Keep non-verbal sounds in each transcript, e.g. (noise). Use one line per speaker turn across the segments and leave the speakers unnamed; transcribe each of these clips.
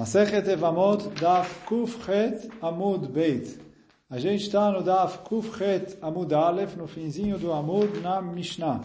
Masechet Evamot Daf Kufchet Amud Beit. A gente está no Daf Kufchet Amud Aleph, no finzinho do Amud, na Mishnah.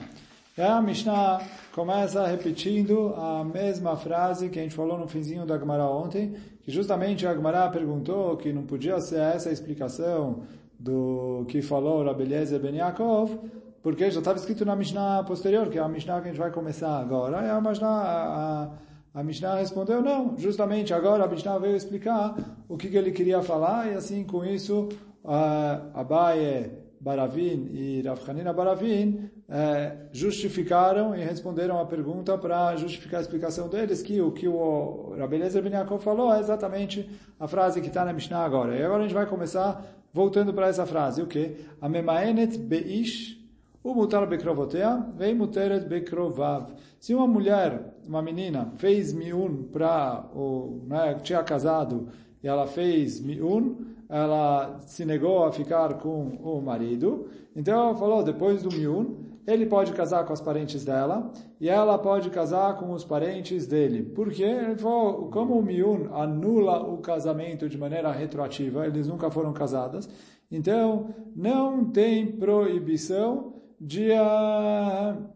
E a Mishnah começa repetindo a mesma frase que a gente falou no finzinho da Gemara ontem, que justamente a Gemara perguntou que não podia ser essa a explicação do que falou Rabbi Eliezer Ben Yaakov, porque já estava escrito na Mishnah posterior, que é a Mishnah que a gente vai começar agora. E a Mishnah... A, a, a Mishnah respondeu, não, justamente agora a Mishnah veio explicar o que, que ele queria falar, e assim, com isso, uh, Abaye Baravin e Rav Hanina Baravin uh, justificaram e responderam a pergunta para justificar a explicação deles, que o que o Rabbi Eliezer Ben Yaakov falou é exatamente a frase que está na Mishnah agora. E agora a gente vai começar voltando para essa frase, o que? A Memaenet Beish o mutar bekrovotea, vem muteret bekrovav. Se uma mulher, uma menina, fez miun para o, né, tinha casado e ela fez miun, ela se negou a ficar com o marido. Então ela falou, depois do miun, ele pode casar com as parentes dela e ela pode casar com os parentes dele. Por quê? Ele falou, como o miun anula o casamento de maneira retroativa, eles nunca foram casadas, então não tem proibição de, uh,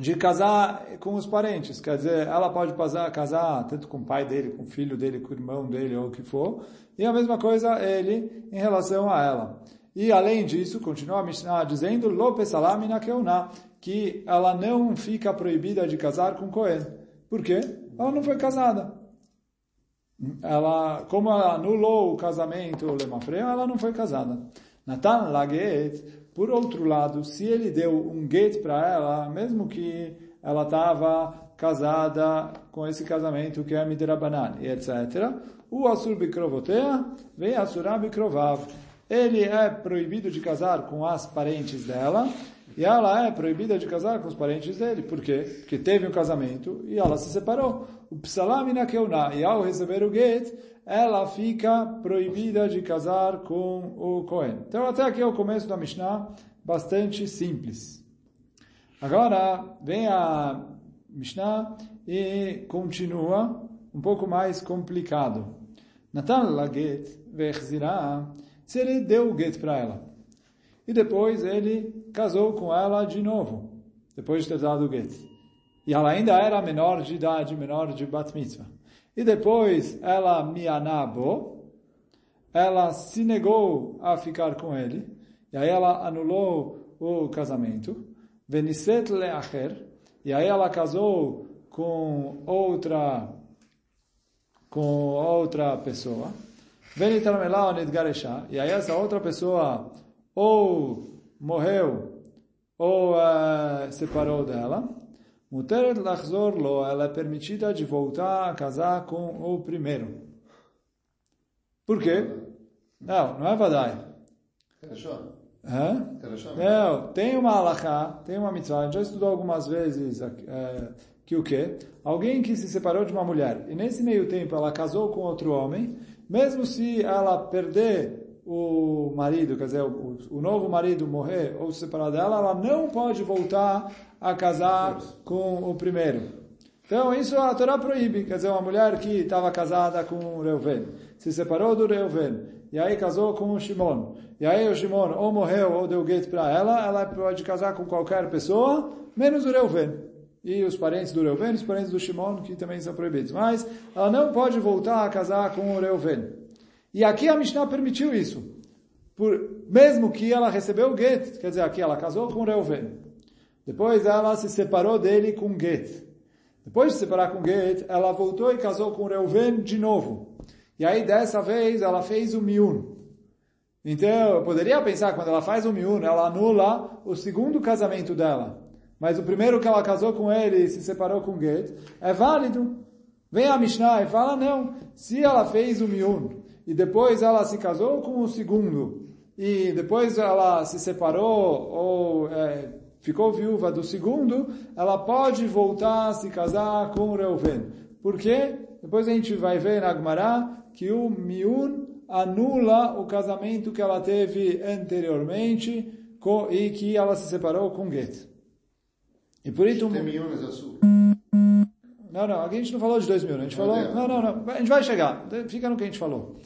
de casar com os parentes. Quer dizer, ela pode casar, casar tanto com o pai dele, com o filho dele, com o irmão dele, ou o que for. E a mesma coisa ele em relação a ela. E além disso, continua a Mishnah dizendo, Lope salamina que ela não fica proibida de casar com Cohen. Por quê? Ela não foi casada. Ela, como ela anulou o casamento, Lemafreu, ela não foi casada. Natan Laget, por outro lado, se ele deu um get para ela, mesmo que ela estava casada com esse casamento que é Midrabanan etc., o Asur Bikrovotea vem Asura Bikrovav. Ele é proibido de casar com as parentes dela e ela é proibida de casar com os parentes dele. Por quê? Porque teve um casamento e ela se separou. O Psalamina Keuna, e ao receber o get, ela fica proibida de casar com o Cohen. Então até aqui é o começo da Mishnah, bastante simples. Agora vem a Mishnah e continua um pouco mais complicado. Natan la get vechzirah, se ele deu o get para ela. E depois ele casou com ela de novo, depois de ter dado o get. E ela ainda era menor de idade, menor de bat mitzvah. E depois ela mianabo, ela se negou a ficar com ele, e aí ela anulou o casamento. Veniset leacher, e aí ela casou com outra com outra pessoa. Venitarmelá nidgaresha, e aí essa outra pessoa ou morreu ou uh, separou dela. Muteret lachzor lo, ela é permitida de voltar a casar com o primeiro. Por quê? Não, não é vadai. Hã? Não, tem uma alahá, tem uma mitzvah, a gente já estudou algumas vezes é, que o quê? Alguém que se separou de uma mulher e nesse meio tempo ela casou com outro homem, mesmo se ela perder o marido, quer dizer, o, o novo marido morrer ou se separar dela, ela não pode voltar a casar com o primeiro. Então, isso a Torá proíbe. Quer dizer, uma mulher que estava casada com o Reuven, se separou do Reuven, e aí casou com o Shimon. E aí o Shimon ou morreu ou deu gueto para ela, ela pode casar com qualquer pessoa, menos o Reuven. E os parentes do Reuven, os parentes do Shimon, que também são proibidos. Mas ela não pode voltar a casar com o Reuven. E aqui a Mishnah permitiu isso. Por, mesmo que ela recebeu o get, quer dizer, aqui ela casou com o Reuven. Depois ela se separou dele com Get. Depois de se separar com Get, ela voltou e casou com Reuven de novo. E aí dessa vez ela fez o Miun. Então, eu poderia pensar, quando ela faz o Miun, ela anula o segundo casamento dela. Mas o primeiro que ela casou com ele e se separou com Get, é válido. Vem a Mishnah e fala, não, se ela fez o Miun e depois ela se casou com o segundo, e depois ela se separou ou é, ficou viúva do segundo, ela pode voltar a se casar com o Reuven. Por quê? Depois a gente vai ver na Gemara que o Miun anula o casamento que ela teve anteriormente e que ela se separou com Get. E por isso...
Tem Miun
Não, não, aqui a gente não falou de dois mil, a gente falou... Não, não, não, a gente vai chegar, fica no que a gente falou.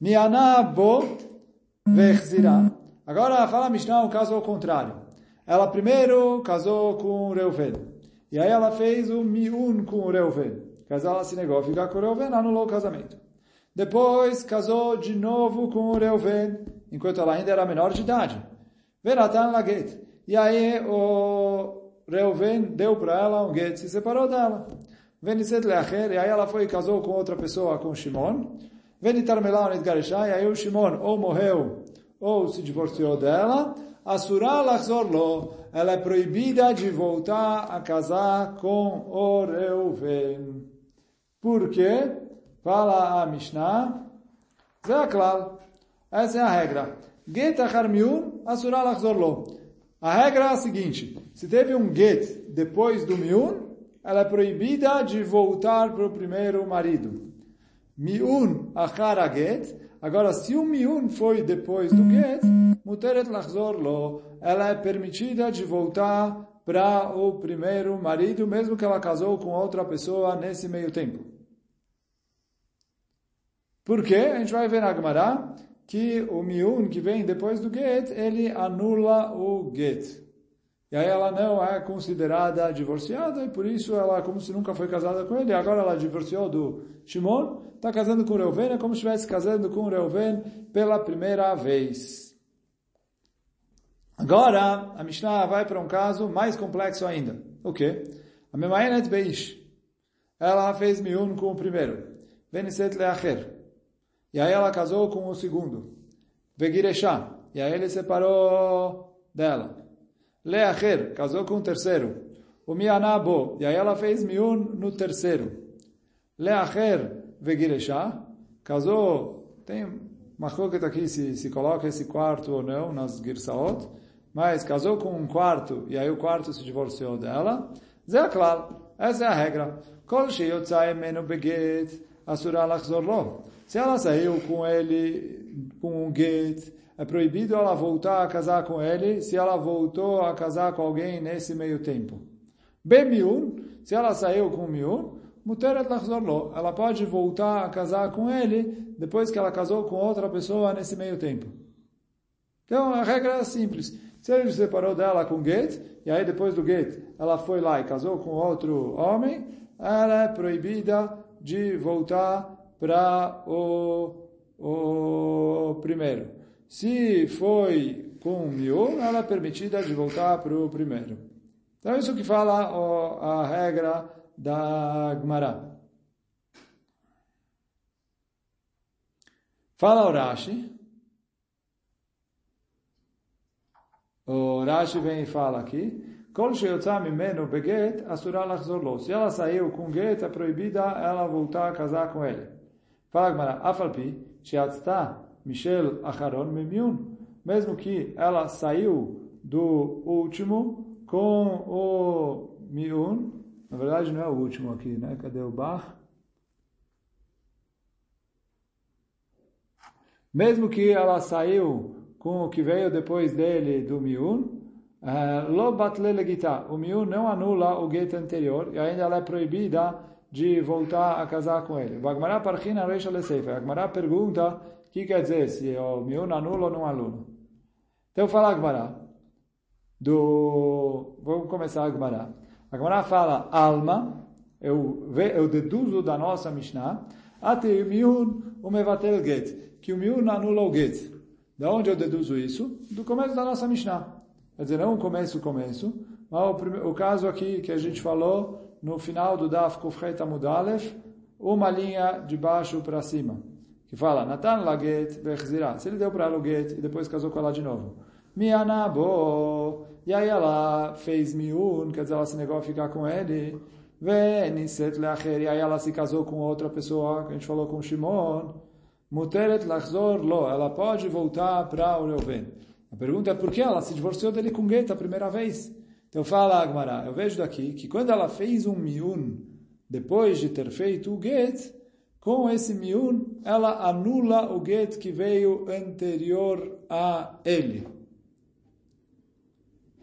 Miana bo vechzirá. Agora fala a Mishnah um caso ao contrário. Ela primeiro casou com Reuven. E aí ela fez o miun com Reuven. Casou, ela se negou a ficar com Reuven, anulou o casamento. Depois casou de novo com Reuven, enquanto ela ainda era menor de idade. Veratan laget. E aí o Reuven deu para ela um get, se separou dela. Veniset leacher, e aí ela foi e casou com outra pessoa, com Shimon. Venitar melão e aí o Shimon ou morreu ou se divorciou dela. Asura lachzor ela é proibida de voltar a casar com o Reuven. Por quê? Fala a Mishnah. Zeklal. Essa é a regra. Get achar miun, asura lachzor A regra é a seguinte. Se teve um get depois do miun, ela é proibida de voltar para o primeiro marido. Miun achar a get. Agora, se o miun foi depois do get, muteret lachzor ela é permitida de voltar para o primeiro marido, mesmo que ela casou com outra pessoa nesse meio tempo. Por quê? A gente vai ver na Gemara que o miun que vem depois do get, ele anula o get. E aí ela não é considerada divorciada e por isso ela, como se nunca foi casada com ele, agora ela divorciou do Shimon, está casando com Reuven, é como se estivesse casando com Reuven pela primeira vez. Agora, a Mishnah vai para um caso mais complexo ainda. O quê? A Memaenet Beish. Ela fez miun com o primeiro. Veniset leacher. E aí ela casou com o segundo. Vegireshá. E aí ele separou dela. Leacher, casou com o terceiro. O Mianabo, e aí ela fez Miun no terceiro. Leacher Vegireshá, casou, tem coisa aqui se, se coloca esse quarto ou não nas Girsaot, mas casou com um quarto e aí o quarto se divorciou dela. Zeklal, essa é a regra. Kol menu beget, asura lachzor lo. Se ela saiu com ele, com um get, é proibido ela voltar a casar com ele se ela voltou a casar com alguém nesse meio tempo. Bemiun, se ela saiu com miun, muteret lachzor lo. Ela pode voltar a casar com ele depois que ela casou com outra pessoa nesse meio tempo. Então a regra é simples. Se ele se separou dela com get, e aí depois do get ela foi lá e casou com outro homem, ela é proibida de voltar para o, o primeiro. Se foi com miú, ela é permitida de voltar para o primeiro. Então, isso que fala ó, a regra da Gemara. Fala o Rashi. O Rashi vem e fala aqui. Kol beget. Se ela saiu com get, é proibida ela voltar a casar com ele. Fala Gemara. Afalpi, sheyatzta Michel Acharon Memiun, mesmo que ela saiu do último com o Miun, na verdade não é o último aqui, né? Cadê o Bar? Mesmo que ela saiu com o que veio depois dele do Miun, eh, lo batle legita. O Miun não anula o gueto anterior e ainda ela é proibida de voltar a casar com ele. Agmará pergunta o que quer dizer se o miúno anula ou não anula? Então fala Agmará. Do... Vamos começar Agmará. Agmará fala alma, eu, eu deduzo da nossa Mishnah, até o miúno o mevatel get, que o miúno anula o get. Da onde eu deduzo isso? Do começo da nossa Mishnah. Quer dizer, não o começo, começo, mas o, primeiro, o caso aqui que a gente falou no final do Daf Kufret Amudalef, uma linha de baixo para cima que fala, Natan laget bechzirá. Se ele deu para ela o get e depois casou com ela de novo. Mianabo. E aí ela fez miun, quer dizer, ela se negou a ficar com ele. Veniset leacher. E aí ela se casou com outra pessoa, que a gente falou com Shimon. Muteret lachzor lo. Ela pode voltar para o Reuven. A pergunta é por que ela se divorciou dele com get a primeira vez? Então fala Agmará, eu vejo daqui que quando ela fez um miun, depois de ter feito o get, com esse miun, ela anula o get que veio anterior a ele.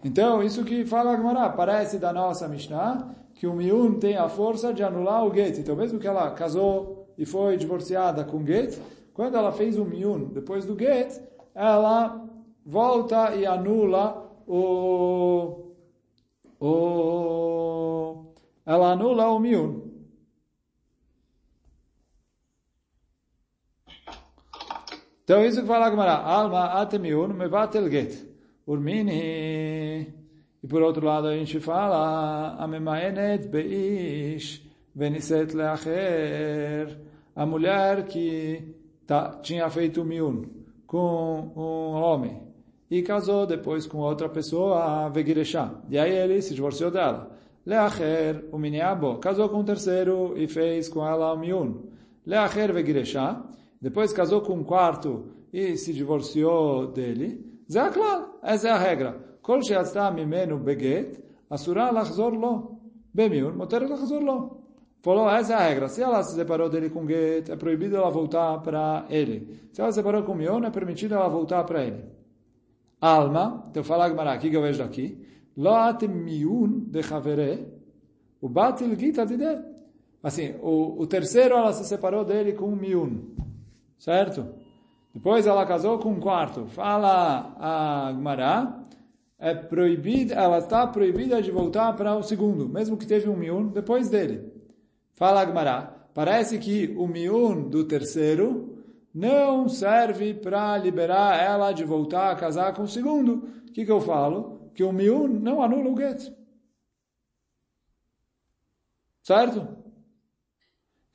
Então, isso que fala a Gemara, parece da nossa Mishnah, que o miun tem a força de anular o get. Então, mesmo que ela casou e foi divorciada com get, quando ela fez o miun depois do get, ela volta e anula o, o ela anula o miun. Então isso que fala a Gemara, alma atemiun mevatel get. Urmini. E por outro lado a gente fala, amemaenet beish veniset leacher. A mulher que tá, tinha feito miun com um homem e casou depois com outra pessoa, Vegireshá. E aí ele se divorciou dela. Leacher, o miniabo, casou com um terceiro e fez com ela o miun. Leacher Vegireshá. Depois casou com um quarto e se divorciou dele. Essa é a regra. Moter lachzor lo. Falou, essa é a regra. Se ela se separou dele com get, é proibido ela voltar para ele. Se ela se separou com mion, é permitido ela voltar para ele. Alma, então fala Gemara, o que eu vejo daqui? Lo atem miun de chavere, o batil gita de Assim, o, o terceiro ela se separou dele com miun. Certo? Depois ela casou com um quarto. Fala a Gemara, é proibida, ela está proibida de voltar para o segundo, mesmo que teve um miun depois dele. Fala a Gemara, parece que o miun do terceiro não serve para liberar ela de voltar a casar com o segundo. O que, que eu falo? Que o miun não anula o get. Certo?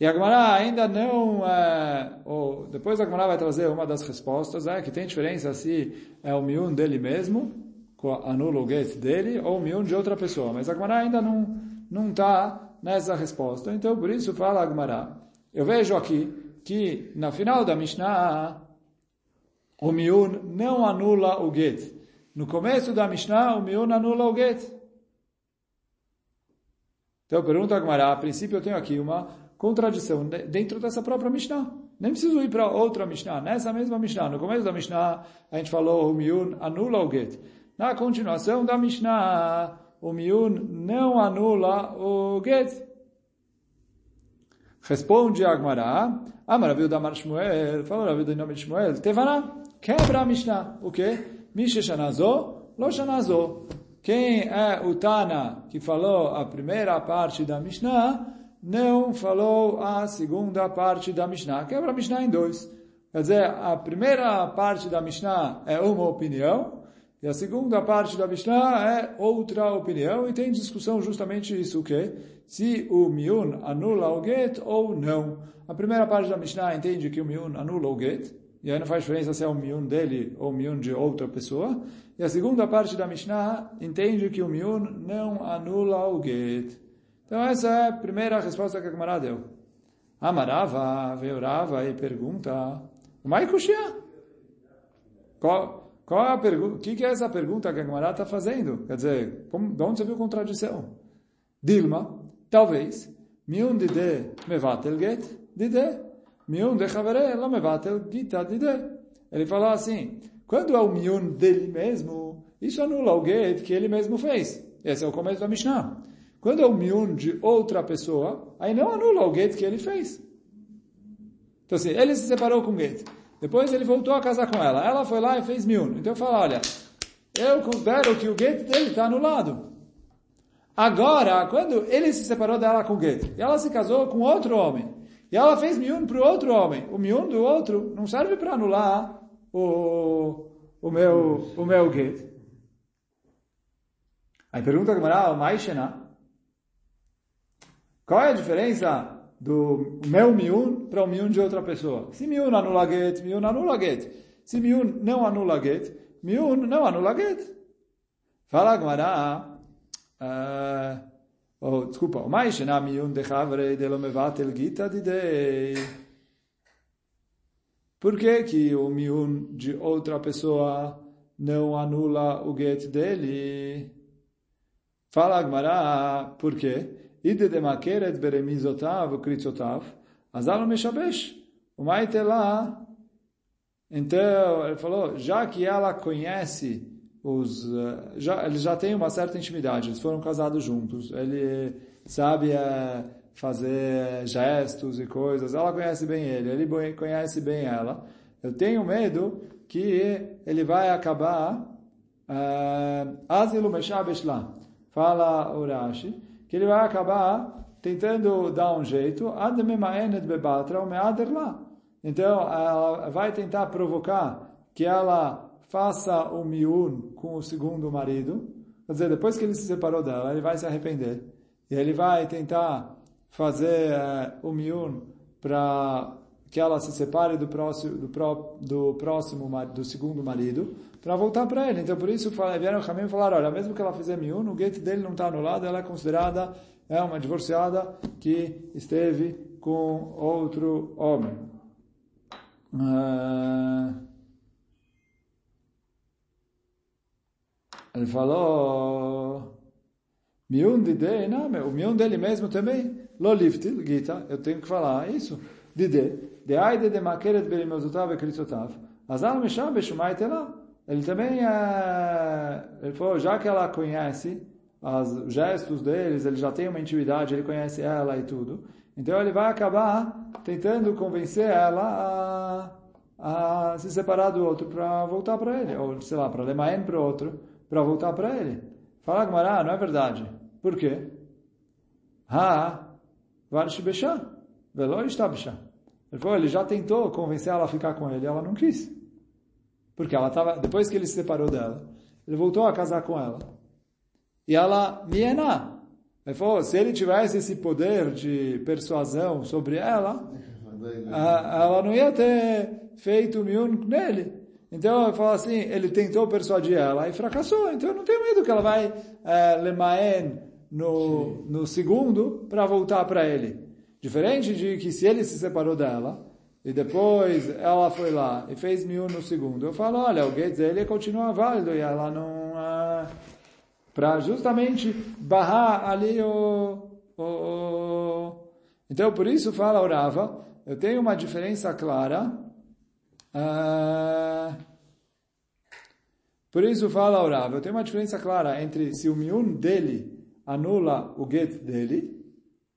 E a Gemara ainda não, é, ou depois a Gemara vai trazer uma das respostas, é que tem diferença se é o miun dele mesmo, anula o get dele, ou o miun de outra pessoa. Mas a Gemara ainda não está nessa resposta. Então, por isso fala a Gemara. Eu vejo aqui que na final da Mishnah, o miun não anula o get. No começo da Mishnah, o miun anula o get. Então, pergunta a Gemara, a princípio eu tenho aqui uma contradição dentro dessa própria Mishnah. Nem preciso ir para outra Mishnah. Nessa mesma Mishnah, no começo da Mishnah, a gente falou o miun anula o get. Na continuação da Mishnah, o miun não anula o get. Responde Agmará, Amar Raviu Damar Shmuel, falou Raviu do nome de Shmuel, Tevana, quebra a Mishnah. O quê? Misha Shanazó, Lo Shanazó. Quem é o Tana que falou a primeira parte da Mishnah, não falou a segunda parte da Mishnah. Quebra a Mishnah em dois. Quer dizer, a primeira parte da Mishnah é uma opinião, e a segunda parte da Mishnah é outra opinião, e tem discussão justamente isso, o quê? Se o miun anula o get ou não. A primeira parte da Mishnah entende que o miun anula o get, e aí não faz diferença se é o miun dele ou o miun de outra pessoa. E a segunda parte da Mishnah entende que o miun não anula o get. Então essa é a primeira resposta que a Gemara deu. Amarava, veio Rava e pergunta, Mai Kushia? Qual, qual é a pergunta? O que, que é essa pergunta que a Gemara está fazendo? Quer dizer, como, de onde você viu contradição? Dilma, talvez, miun dide mevatel get, dide, miun de chavere la mevatel gita dide. Ele falou assim, quando é o miun dele mesmo, isso anula o get que ele mesmo fez. Esse é o começo da Mishnah. Quando é o miun de outra pessoa, aí não anula o get que ele fez. Então assim, ele se separou com o get. Depois ele voltou a casar com ela. Ela foi lá e fez miun. Então fala, olha, eu considero que o get dele está anulado. Agora, quando ele se separou dela com o get, e ela se casou com outro homem, e ela fez miun para o outro homem, o miun do outro não serve para anular o, o meu, o meu get. Aí pergunta a Gemara, o Maishena, qual é a diferença do meu miun para o miun de outra pessoa? Se miun anula get, miun anula get. Se miun não anula get, miun não anula get. Fala Gmará, uh, oh, desculpa, o mais na miun de chavre de lo mevatel gita de dei. Por que que o miun de outra pessoa não anula o get dele? Fala Gmará, por quê? Ide de makeret beremizotav ukritzotav, azar meshabesh. Lá, então, ele falou, já que ela conhece os, já, eles já têm uma certa intimidade, eles foram casados juntos, ele sabe é, fazer gestos e coisas, ela conhece bem ele, ele conhece bem ela. Eu tenho medo que ele vai acabar eh, Azilu Meshabesh lá, fala Urashi, que ele vai acabar tentando dar um jeito. Então, ela vai tentar provocar que ela faça o miun com o segundo marido. Quer dizer, depois que ele se separou dela, ele vai se arrepender. E ele vai tentar fazer uh, o miun para que ela se separe do próximo, do, do próximo, do segundo marido, para voltar para ele. Então, por isso, vieram o caminho e falaram, olha, mesmo que ela fizer miun, o guete dele não está anulado, ela é considerada é uma divorciada que esteve com outro homem. Uh, ele falou, miun de de, não, o miun dele mesmo também, lo Gita, eu tenho que falar isso, de, de aide de makeret berimozutav e krisotav, azal mesham beshumai lá. Ele também, uh, ele falou, já que ela conhece os gestos deles, ele já tem uma intimidade, ele conhece ela e tudo. Então ele vai acabar tentando convencer ela a, a se separar do outro para voltar para ele, ou sei lá, para Lemaen para o outro, para voltar para ele. Fala Gmará, não é verdade. Por quê? Ha, Varsh Bechá, Velo está Bechá. Ele falou, ele já tentou convencer ela a ficar com ele, ela não quis. Porque ela estava, depois que ele se separou dela, ele voltou a casar com ela. E ela, Miena. Ele falou, se ele tivesse esse poder de persuasão sobre ela, ela não ia ter feito miun nele. Então, ele falou assim, ele tentou persuadir ela e fracassou. Então, eu não tenho medo que ela vai é, lemaen no, no segundo para voltar para ele. Diferente de que se ele se separou dela, e depois ela foi lá e fez miun no segundo, eu falo, olha, o Gates ele continua válido e ela não para justamente barrar ali o, o, o, Então, por isso fala orava, eu tenho uma diferença clara. Uh, por isso fala orava, eu tenho uma diferença clara entre se o miun dele anula o get dele,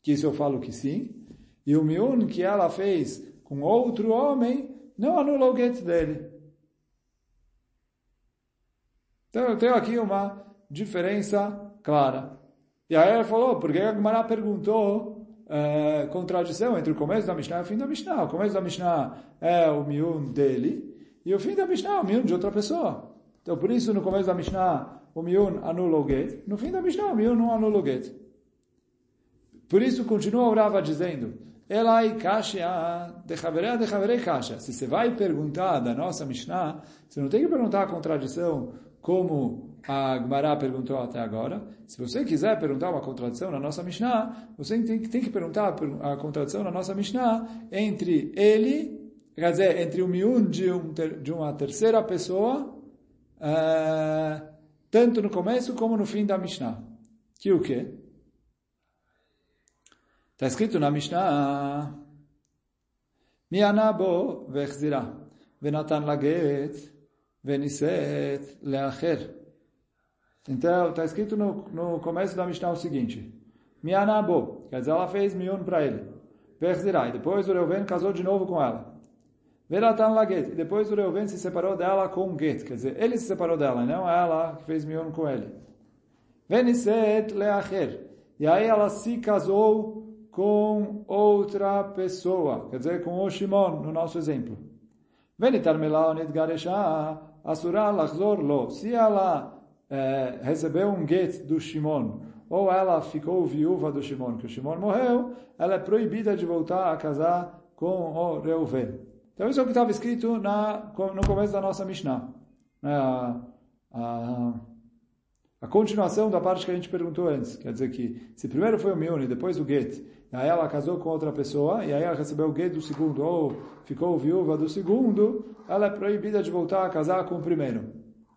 que isso eu falo que sim, e o miun que ela fez com outro homem não anula o get dele. Então eu tenho aqui uma diferença clara. E aí ela falou, porque a Gemara perguntou é, contradição entre o começo da Mishnah e o fim da Mishnah. O começo da Mishnah é o miun dele, e o fim da Mishnah é o miun de outra pessoa. Então, por isso, no começo da Mishnah, o miun anula o get, no fim da Mishnah, o miun não anula o get. Por isso, continua o Rava dizendo, Elai kasha, de chaverei de chaverei kasha. Se você vai perguntar da nossa Mishnah, você não tem que perguntar a contradição como a Gmará perguntou até agora. Se você quiser perguntar uma contradição na nossa Mishnah, você tem, tem que perguntar a contradição na nossa Mishnah entre ele, quer dizer, entre o miun de, um, de uma terceira pessoa, uh, tanto no começo como no fim da Mishnah. Que o quê? Está escrito na Mishnah, Mianabo vechzira, venatan laget, veniset leacher. Então, está escrito no, no começo da Mishnah o seguinte, Mianabo, quer dizer, ela fez miun para ele. Perzirai, depois o Reuven casou de novo com ela. Veratan laget, e depois o Reuven se separou dela com um get, quer dizer, ele se separou dela, não ela que fez miun com ele. Veniset leacher, e aí ela se casou com outra pessoa, quer dizer, com o Shimon, no nosso exemplo. Se ela é, recebeu um get do Shimon, ou ela ficou viúva do Shimon, que o Shimon morreu, ela é proibida de voltar a casar com o Reuven. Então isso é o que estava escrito na, no começo da nossa Mishnah. É, a, a, a, continuação da parte que a gente perguntou antes. Quer dizer que se primeiro foi o Miun e depois o get, aí ela casou com outra pessoa, e aí ela recebeu o get do segundo, ou ficou viúva do segundo, ela é proibida de voltar a casar com o primeiro.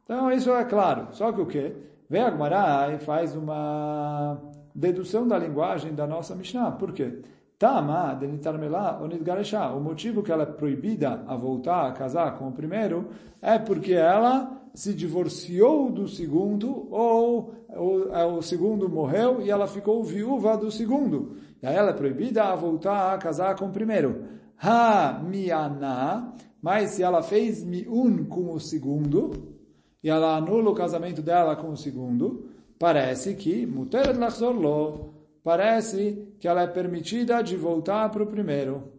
Então, isso é claro. Só que o quê? Vem a e faz uma dedução da linguagem da nossa Mishnah. Por quê? Tama de nitarmelá ou nitgareshá. O motivo que ela é proibida a voltar a casar com o primeiro é porque ela se divorciou do segundo ou, ou é, o segundo morreu e ela ficou viúva do segundo. E ela é proibida a voltar a casar com o primeiro. Ha miana, mas se ela fez miun com o segundo e ela anula o casamento dela com o segundo, parece que muteret lo parece que ela é permitida de voltar para o primeiro.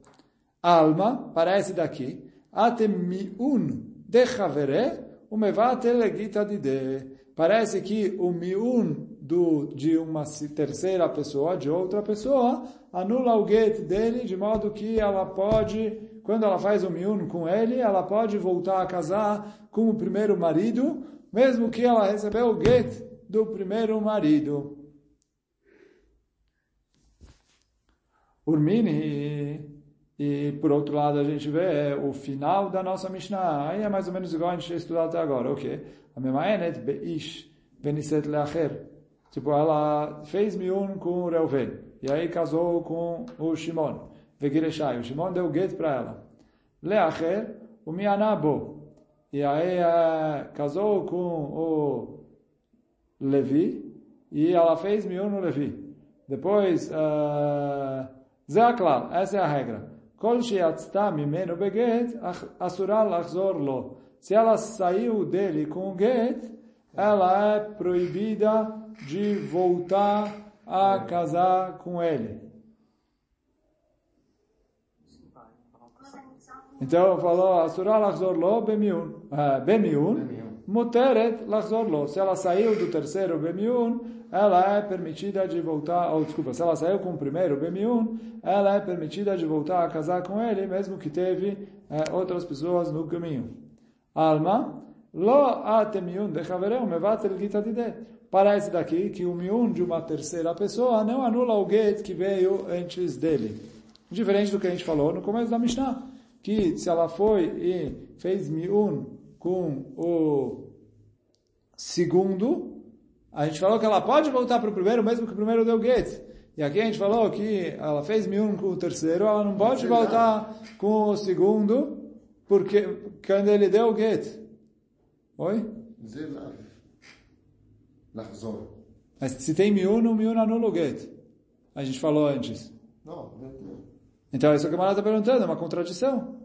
Alma, parece daqui, atem miun de chavere, umevate legita de Parece que o miun do, de uma terceira pessoa, de outra pessoa, anula o get dele, de modo que ela pode, quando ela faz o miun com ele, ela pode voltar a casar com o primeiro marido, mesmo que ela recebeu o get do primeiro marido. Urmini, e por outro lado a gente vê o final da nossa Mishnah, aí é mais ou menos igual a gente estudou até agora, ok? A Memaenet Beish Beniset Leacher, tipo, ela fez miun com o Reuven, e aí casou com o Shimon, Vegireshai, o Shimon deu get para ela. Leacher, o Mianabo, e aí uh, casou com o Levi, e ela fez miun no Levi. Depois, uh, זה הכלל, essa é a regra. כל שיצתה ממנו בגט, אסורה לחזור לו. Se ela saiu dele com o get, ela é proibida de voltar a casar com ele. Então falou, Asura lachzor lo bemiun. Bemiun, muteret lachzor lo. Se ela saiu do terceiro bemiun, ela é permitida de voltar, ou desculpa, se ela saiu com o primeiro, Bemiun, ela é permitida de voltar a casar com ele, mesmo que teve é, outras pessoas no caminho. Alma, lo atemiun de chavereu mevatel gita dide. Parece daqui que o miun de uma terceira pessoa não anula o get que veio antes dele. Diferente do que a gente falou no começo da Mishnah, que se ela foi e fez miun com o segundo, a gente falou que ela pode voltar para o primeiro, mesmo que o primeiro deu get. E aqui a gente falou que ela fez miun com o terceiro, ela não pode voltar com o segundo, porque quando ele deu get. Oi? Mas se tem miun, o miun anula o get. A gente falou antes. Não, não. Então, isso que o Camarada está perguntando, é uma contradição.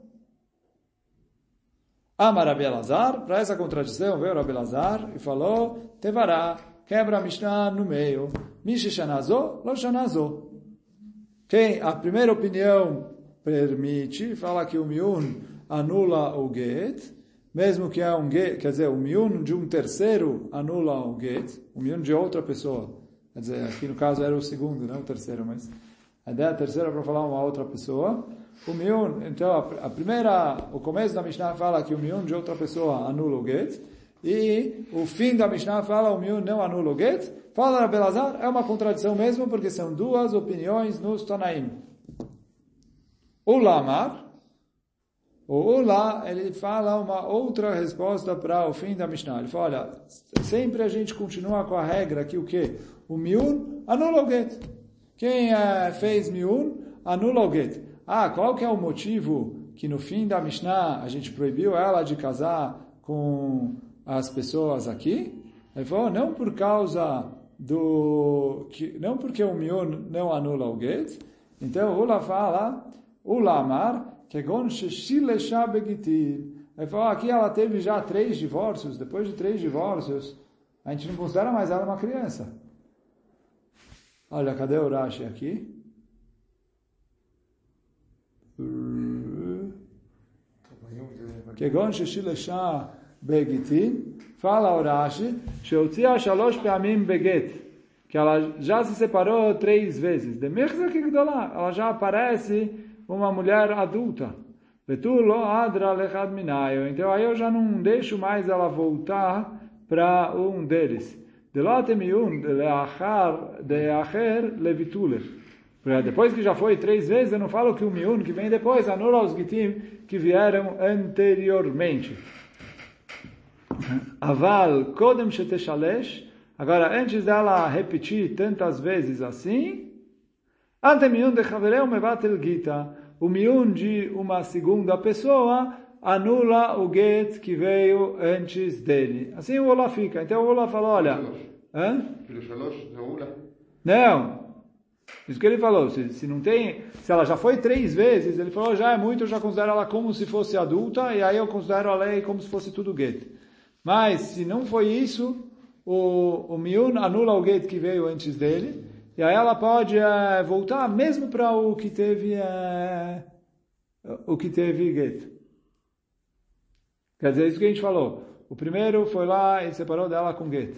Ama Rabi Elazar, para essa contradição veio Rabi Elazar e falou, Tevará, quebra a Mishnah no meio. Mishishanazô, Loshanazô. Quem a primeira opinião permite, fala que o miun anula o get, mesmo que é um get, quer dizer, o miun de um terceiro anula o get, o miun de outra pessoa. Quer dizer, aqui no caso era o segundo, não o terceiro, mas a ideia é terceira para falar uma outra pessoa. O miun, então, a, primeira, o começo da Mishnah fala que o miun de outra pessoa anula o get, e o fim da Mishnah fala o miun não anula o get. Fala na Belazar, é uma contradição mesmo, porque são duas opiniões nos Tanaim. O Lamar, o Ula, ele fala uma outra resposta para o fim da Mishnah. Ele fala, olha, sempre a gente continua com a regra que o quê? O miun anula o get. Quem é, fez miun anula o get. Ah, qual que é o motivo que no fim da Mishnah a gente proibiu ela de casar com as pessoas aqui? Ele falou, não por causa do... Que, não porque o miun não anula o get. Então, Ula fala, Ula amar, que gon sheshilesha begitir. Ele falou, aqui ela teve já três divórcios, depois de três divórcios, a gente não considera mais ela uma criança. Olha, cadê o Rashi aqui? כגון ששילשה בגיטין, fala o Rashi, שהוציאה שלוש פעמים בגט, que ela já se separou três vezes. De que gdolah, ela já parece uma mulher adulta. Então aí eu já não deixo mais ela voltar para um deles. Depois que já foi três vezes, eu não falo que o miun que vem depois anula os gitim que vieram anteriormente. Aval kodem sheteshalesh. Agora, antes dela repetir tantas vezes assim, Ante miun de chavereu mevatel gita. O miun de uma segunda pessoa anula o get que veio antes dele. Assim o Ola fica. Então o Ola fala, olha... Hã? Não. Isso que ele falou. Se, se não tem... Se ela já foi três vezes, ele falou, já é muito, eu já considero ela como se fosse adulta, e aí eu considero a lei como se fosse tudo get. Mas, se não foi isso, o, o miun anula o get que veio antes dele, e aí ela pode é, voltar mesmo para o que teve é, o que teve get. Quer dizer, isso que a gente falou. O primeiro foi lá e separou dela com get.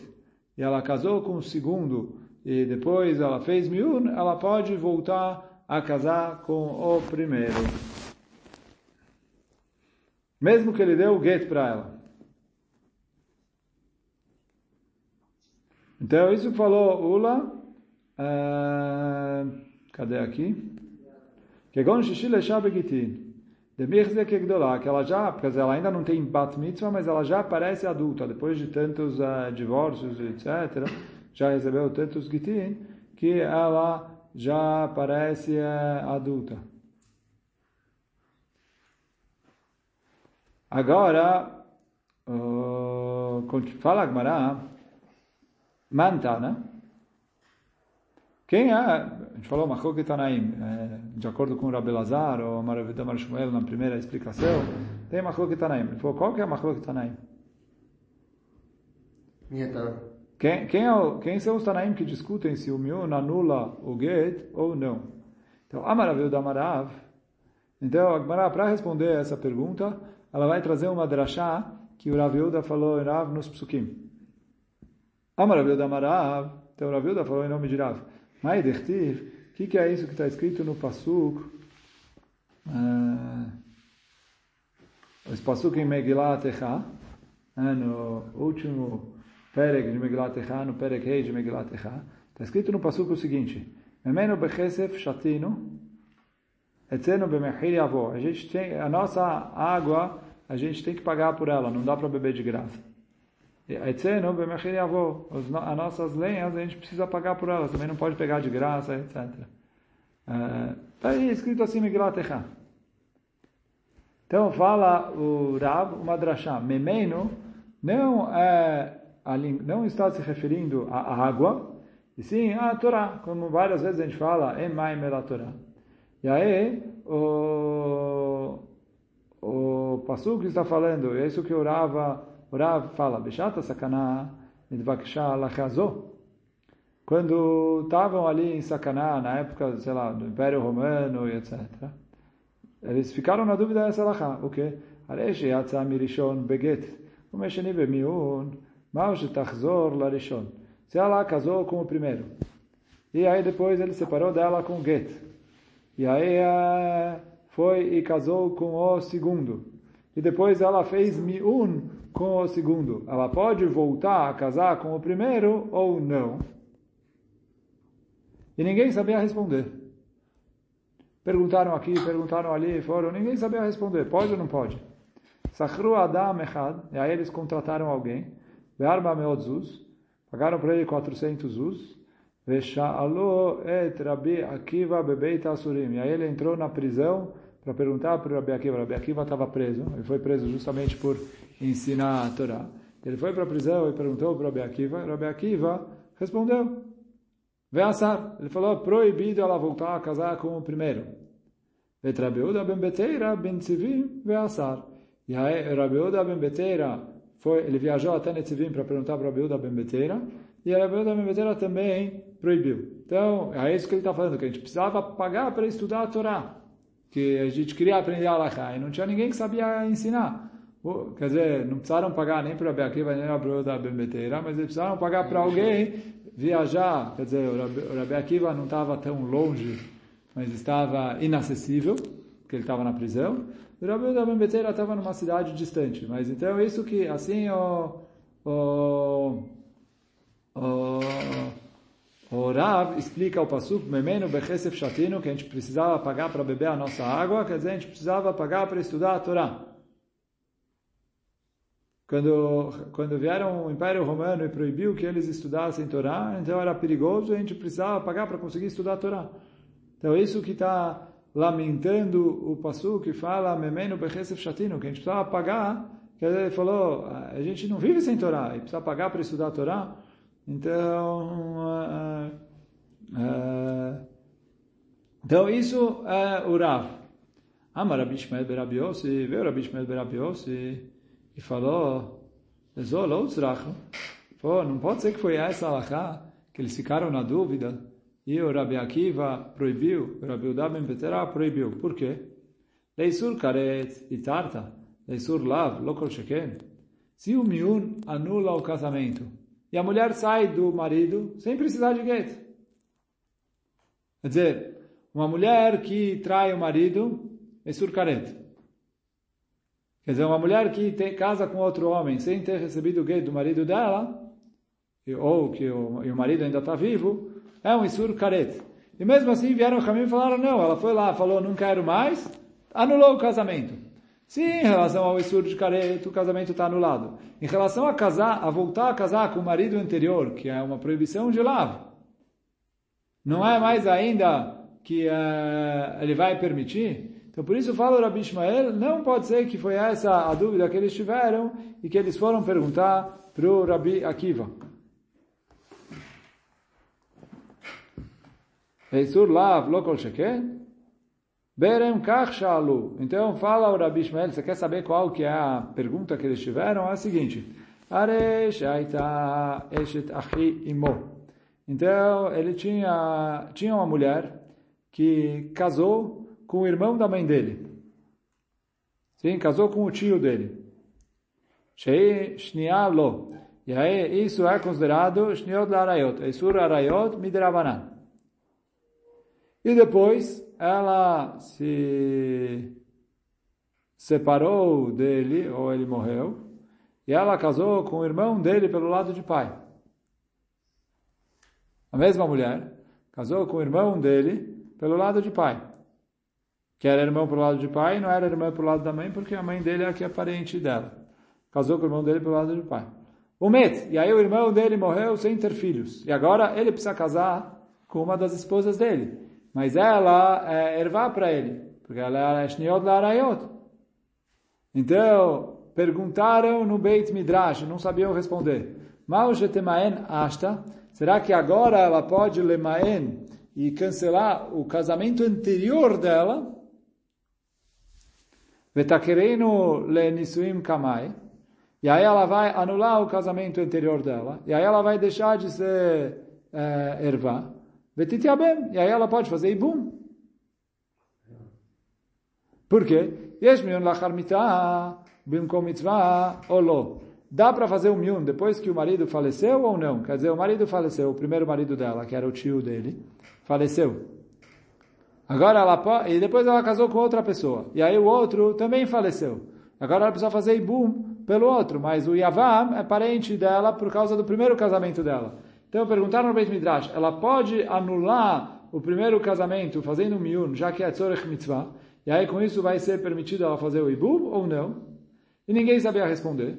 E ela casou com o segundo e depois ela fez miun, ela pode voltar a casar com o primeiro. Mesmo que ele deu o get para ela. Então, isso falou Ula. Uh, cadê aqui? Kegon Shishile Shabegitin. Demirze Kegdolá, que ela já, porque ela ainda não tem bat mitzvah, mas ela já parece adulta, depois de tantos uh, divórcios, etc., já recebeu tantos gitin, que ela já parece uh, adulta. Agora, uh, fala Agmará, Manta, né? Quem é, a gente falou Machok Tanaim, é, de acordo com o Rabi Lazar ou Maravidam Shmuel na primeira explicação, tem Machok Tanaim. Ele falou, qual que é Machok Tanaim? Quem, quem, é, quem são os Tanaim que discutem se o Miun anula o Get ou não? Então, Amaraviu da Marav, então, Agmará, para responder essa pergunta, ela vai trazer uma drachá que o Rav Yehuda falou em Rav nos Psukim. Amaraviuda Marav, então Raviuda falou em nome de Rav. Maidertiv, o que, que é isso que está escrito no Passuk? Uh, esse Passuk em Megillat Echa, no último Perek de Megillat Echa, no Perek Rei de Megillat Echa, está escrito no Passuk o seguinte, Memeno bechesef shatinu, etzeno bemechir yavo. A gente tem, a nossa água, a gente tem que pagar por ela, não dá para beber de graça. As nossas lenhas a gente precisa pagar por elas, também não pode pegar de graça, etc. Está aí escrito assim, Miglat. Então fala o Rav, uma drachá, Memeno não, é, não está se referindo à água, e sim à Torá, como várias vezes a gente fala, Emaim la Torá. E aí, o, o Pasuk está falando, é isso que o Rava o Rav fala, Beshata Sakaná, Nidvaksha Lachazô. Quando estavam ali em Sakaná, na época, sei lá, do Império Romano e etc., eles ficaram na dúvida dessa Lachá. O quê? Areshi Yatsa Mirishon Beget, Umesheni Bemiun, Maush Tachzor Larishon. Se ela casou com o primeiro. E aí depois ele separou dela com Get. E aí eh, foi e casou com o segundo. E depois ela fez miun com o segundo, ela pode voltar a casar com o primeiro ou não? E ninguém sabia responder. Perguntaram aqui, perguntaram ali, foram, ninguém sabia responder. Pode ou não pode? Sachru Adam Echad, e aí eles contrataram alguém, Be'arba Meot Zuz, pagaram para ele 400 Zuz, Ve'sha'alo et Rabi Akiva Bebeit Asurim, e aí ele entrou na prisão para perguntar para o Rabi Akiva. Rabi Akiva estava preso, ele foi preso justamente por ensinar a Torá. Ele foi para a prisão e perguntou para o Rabi Akiva, Rabi Akiva respondeu. Ve'asar. Ele falou, proibido ela voltar a casar com o primeiro. Ve'trabiuda ben Beteira ben Tzivim ve'asar. E aí Rabiuda ben Beteira foi, ele viajou até Netzivim para perguntar para Rabiuda ben Beteira, e Rabiuda ben Beteira também proibiu. Então, é isso que ele está falando, que a gente precisava pagar para estudar a Torá que a gente queria aprender a Alaha e não tinha ninguém que sabia ensinar. Quer dizer, não precisaram pagar nem para a Beakiva nem para o da Bembeteira, mas eles precisaram pagar para alguém viajar. Quer dizer, o Rabi Akiva não estava tão longe, mas estava inacessível, porque ele estava na prisão. O Rabi da Bembeteira estava numa cidade distante. Mas então, isso que, assim, o, o, o o Rav explica o Pasuk, Memeno Bechesef Shatino, que a gente precisava pagar para beber a nossa água, quer dizer, a gente precisava pagar para estudar a Torá. Quando, quando vieram o Império Romano e proibiu que eles estudassem Torá, então era perigoso e a gente precisava pagar para conseguir estudar a Torá. Então isso que está lamentando o passo que fala Memeno Bechesef Shatino, que a gente precisava pagar, que ele falou, a gente não vive sem Torá, e precisa pagar para estudar a Torá. Então, uh, uh, então isso é o Rav. Amar Rabi Shmuel Berabiosi, veio Rabi Shmuel Berabiosi e falou, falou, não pode ser que foi essa alahá que eles ficaram na dúvida e o Rabi Akiva proibiu, o Rabi Uda Ben proibiu. Por quê? Leisur karet e tarta, leisur lav, lokol sheken. Se o miun anula o casamento e a mulher sai do marido sem precisar de gueto. Quer dizer, uma mulher que trai o marido é surcaret. Quer dizer, uma mulher que tem, casa com outro homem sem ter recebido o gueto do marido dela, ou que o, o marido ainda está vivo, é um isur caret. E mesmo assim vieram o caminho e falaram, não, ela foi lá, falou, não quero mais, anulou o casamento. Sim, em relação ao isur de caret, o casamento está anulado. Em relação a casar, a voltar a casar com o marido anterior, que é uma proibição de lavo, não é mais ainda que uh, ele vai permitir. Então, por isso fala o Rabi Ishmael, não pode ser que foi essa a dúvida que eles tiveram e que eles foram perguntar para o Rabi Akiva. Eisur lav lokol sheken? Berem kach shalu. Então fala o Rabi Ishmael, você quer saber qual que é a pergunta que eles tiveram? É a seguinte. Are shaita eshet achi. Então ele tinha, tinha uma mulher que casou com o irmão da mãe dele. Sim, casou com o tio dele. Shei shnialo. E aí isso é considerado shniot larayot. Esur arayot midrabanan. E depois ela se separou dele, ou ele morreu, e ela casou com o irmão dele pelo lado de pai. A mesma mulher casou com o irmão dele pelo lado de pai. Que era irmão pelo lado de pai, não era irmão pelo lado da mãe, porque a mãe dele é que é parente dela. Casou com o irmão dele pelo lado de pai. O Met, e aí o irmão dele morreu sem ter filhos. E agora ele precisa casar com uma das esposas dele. Mas ela é ervá para ele, porque ela é shniot larayot. Então, perguntaram no Beit Midrash, não sabiam responder. Mal temaen asta, será que agora ela pode lemaen e cancelar o casamento anterior dela? Vetakerenu le nisuim kamai. E aí ela vai anular o casamento anterior dela. E aí ela vai deixar de ser é, ervá. Vetitiabem. E aí ela pode fazer ibum. Por quê? Yesh miun lachar mitzvah olo. Dá para fazer o miun depois que o marido faleceu ou não? Quer dizer, o marido faleceu, o primeiro marido dela, que era o tio dele, faleceu. Agora ela e depois ela casou com outra pessoa. E aí o outro também faleceu. Agora ela precisa fazer ibum pelo outro, mas o Yavam é parente dela por causa do primeiro casamento dela. Então perguntaram no Beit Midrash, ela pode anular o primeiro casamento fazendo miun, já que é tzorech mitzvah, e aí com isso vai ser permitido ela fazer o ibub ou não? E ninguém sabia responder.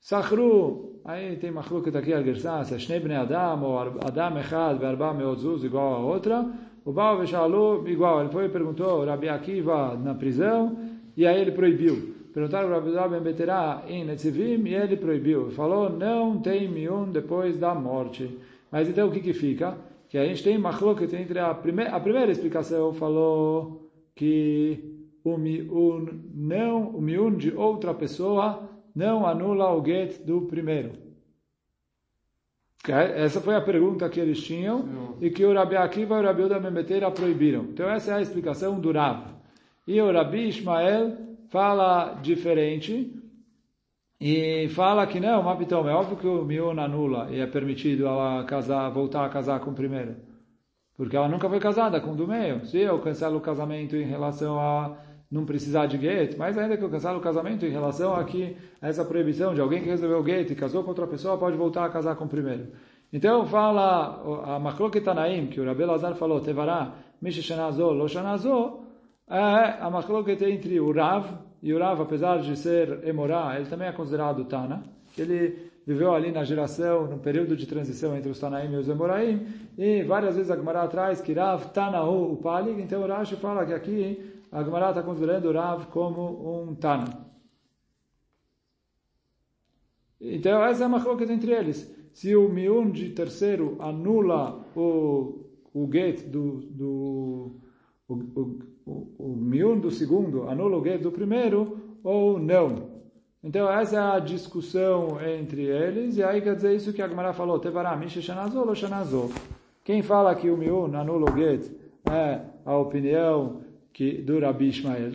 Sachru, aí tem machluk aqui a gersá, se é shnei bnei adam, ou adam echad, verba meotzuz, igual a outra, o Baal Veshalu, igual, ele foi e perguntou, Rabi Akiva na prisão, e aí ele proibiu. Perguntaram para Rabi Ben Beterá em Netzivim e ele proibiu. Falou, não tem miun depois da morte. Mas então o que que fica? Que a gente tem machloket entre a primeira, a primeira explicação falou que o miun não, o miun de outra pessoa não anula o get do primeiro. Essa foi a pergunta que eles tinham não. e que o Rabi Akiva e o Rabi Uda Ben proibiram. Então essa é a explicação do Rav. E o Rabi Ismael fala diferente e fala que não, Mapitão, é óbvio que o Mion anula e é permitido ela casar, voltar a casar com o primeiro. Porque ela nunca foi casada com o do meio. Se eu cancelo o casamento em relação a não precisar de gate, mas ainda que eu cancelo o casamento em relação a, que, essa proibição de alguém que recebeu o gate e casou com outra pessoa pode voltar a casar com o primeiro. Então fala a Makroketanaim, que o Rabbi Lazar falou, Tevará, Mishishanazô, Loshanazô, é a machloket entre o Rav, e o Rav, apesar de ser Emorá, ele também é considerado Tana, ele viveu ali na geração, no período de transição entre os Tanaim e os Emoraim, e várias vezes a Gemara traz que Rav Tanahu o Palig, então o Rashi fala que aqui a Gemara está considerando o Rav como um Tana. Então essa é uma coisa entre eles. Se o miun de terceiro anula o, o get do, do o, o, o, o miun do segundo get do primeiro ou não. Então essa é a discussão entre eles, e aí quer dizer isso que a Gemara falou, Tevará, Misha Shanazol ou Shanazol. Quem fala que o miun anula o get é a opinião que, do Rabi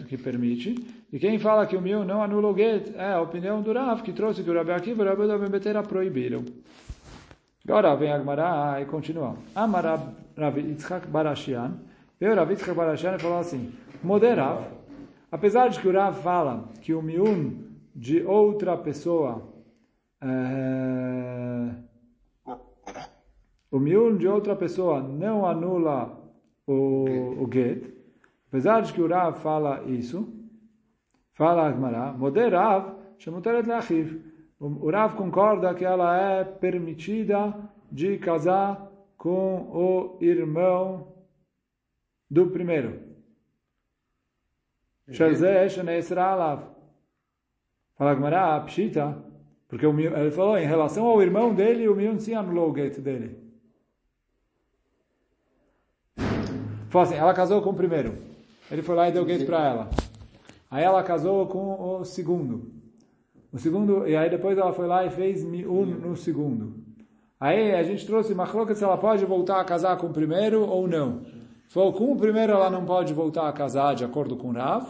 que permite, e quem fala que o miun não anula o get é a opinião do Rav, que trouxe que o Rabi Akiva e o Rabi da Betera proibiram. Agora vem a Gemara e continua. Amar Rabi Yitzchak Barashian, veio Yitzchak Barashian e falou assim, Moderav, apesar de que o Rav fala que o miun de outra pessoa, é, o miun de outra pessoa não anula o, o get, apesar de que o Rav fala isso, fala a Gemara, Moderav, Shemuteret Lachiv, o Rav concorda que ela é permitida de casar com o irmão do primeiro. Fala Gmará, Pshita, porque o, ele falou em relação ao irmão dele, o Mion sim anulou o get dele. Falou assim, ela casou com o primeiro. Ele foi lá e deu get para ela. Aí ela casou com o segundo. O segundo, e aí depois ela foi lá e fez um no segundo. Aí a gente trouxe machloket se ela pode voltar a casar com o primeiro ou não. Falou, com o primeiro ela não pode voltar a casar de acordo com Rav,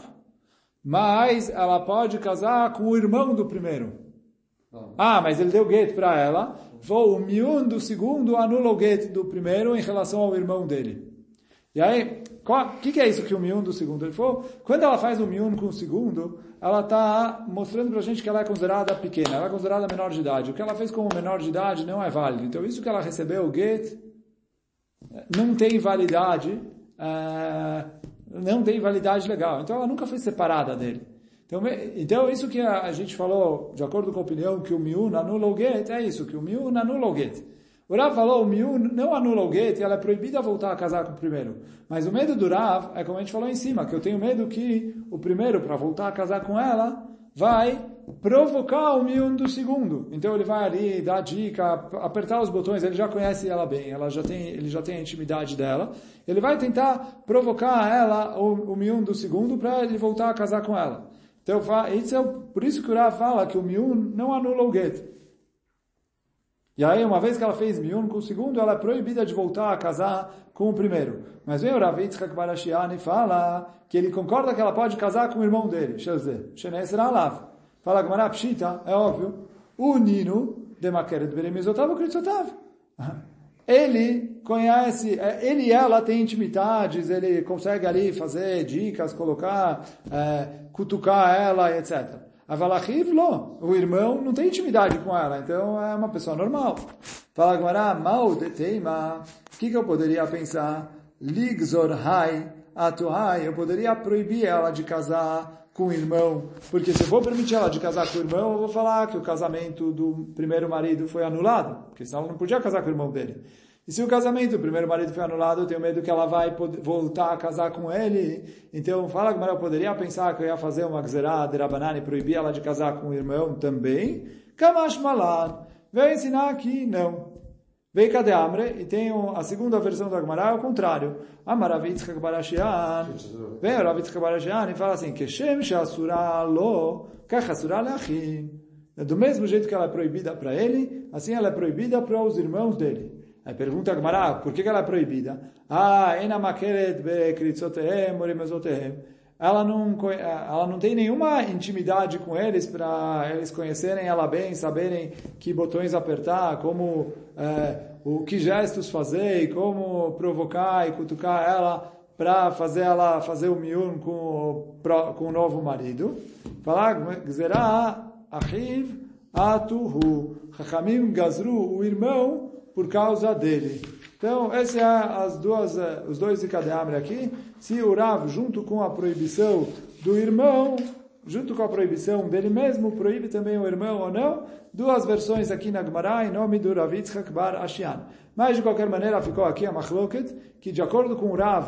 mas ela pode casar com o irmão do primeiro. Ah, mas ele deu gueto para ela. Falou, o miun do segundo anula o gueto do primeiro em relação ao irmão dele. E aí, o que, que, é isso que o miun do segundo? Ele falou, quando ela faz o miun com o segundo, ela está mostrando para a gente que ela é considerada pequena, ela é considerada menor de idade. O que ela fez como menor de idade não é válido. Então, isso que ela recebeu, o get, não tem validade, uh, não tem validade legal. Então, ela nunca foi separada dele. Então, então isso que a, gente falou, de acordo com a opinião, que o miun anula o get, é isso, que o miun anula o get. O Rav falou, o miun não anula o get ela é proibida voltar a casar com o primeiro. Mas o medo do Rav é como a gente falou em cima, que eu tenho medo que o primeiro, para voltar a casar com ela, vai provocar o miun do segundo. Então ele vai ali dar dica, apertar os botões, ele já conhece ela bem, ela já tem, ele já tem a intimidade dela. Ele vai tentar provocar ela, o, o do segundo, para ele voltar a casar com ela. Então, isso é por isso que o Rav fala que o miun não anula o get. E aí, uma vez que ela fez miun com o segundo, ela é proibida de voltar a casar com o primeiro. Mas vem o Rav Yitzchak Barashian e fala que ele concorda que ela pode casar com o irmão dele, Shazé. Shenes Ralav. Fala Gamara Pshita, é óbvio. O Nino de Makeret Beremizotav Kritzotav. (laughs) Ele conhece, é, ele e ela têm intimidades, ele consegue ali fazer dicas, colocar, é, cutucar ela, etc. Avalachiv, lo. O irmão não tem intimidade com ela, então é uma pessoa normal. Fala agora, mal de teima. O que, que eu poderia pensar? Ligzor hai, atuhai. Eu poderia proibir ela de casar com o irmão, porque se eu vou permitir ela de casar com o irmão, eu vou falar que o casamento do primeiro marido foi anulado, porque senão não podia casar com o irmão dele. E se o casamento, o primeiro marido foi anulado, eu tenho medo que ela vai voltar a casar com ele. Então, fala que eu poderia pensar que eu ia fazer uma gzerá de Rabanani e proibir ela de casar com o irmão também. Kamash Malan. Veio ensinar aqui, não. Veio Kade Amre, e tem a segunda versão da Gemara, é o contrário. Amaravitzka Barashian. Vem o Ravitzka Barashian e fala assim, Keshem Shasura Lo, Kachasura Leachim. Do mesmo jeito que ela é proibida para ele, assim ela é proibida para os irmãos dele. Aí pergunta a Gemara, por que ela é proibida? Ah, ena makeret bekritzotehem orimezotehem. Ela não, ela não tem nenhuma intimidade com eles para eles conhecerem ela bem, saberem que botões apertar, como é, o que gestos fazer, e como provocar e cutucar ela para fazer ela fazer o miun com o, com o novo marido. Falar, Achiv, Atuhu. Chachamim Gazru, o irmão, por causa dele. Então, esses é as duas, os dois Ikadeamre aqui. Se o Rav, junto com a proibição do irmão, junto com a proibição dele mesmo, proíbe também o irmão ou não. Duas versões aqui na Gemara em nome do Rav Yitzchak Bar Ashian. Mas, de qualquer maneira, ficou aqui a machloket, que de acordo com o Rav,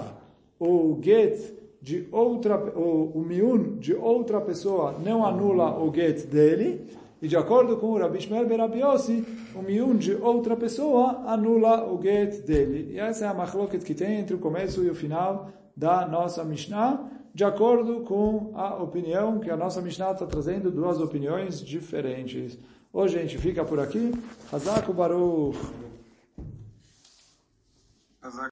o get de outra, o, o miun de outra pessoa não anula o get dele, e de acordo com o Rabi Shmuel Yossi, o miun de outra pessoa anula o get dele. E essa é a machloket que tem entre o começo e o final da nossa Mishnah, de acordo com a opinião que a nossa Mishnah está trazendo, duas opiniões diferentes. Hoje a gente fica por aqui. Hazako Baruch.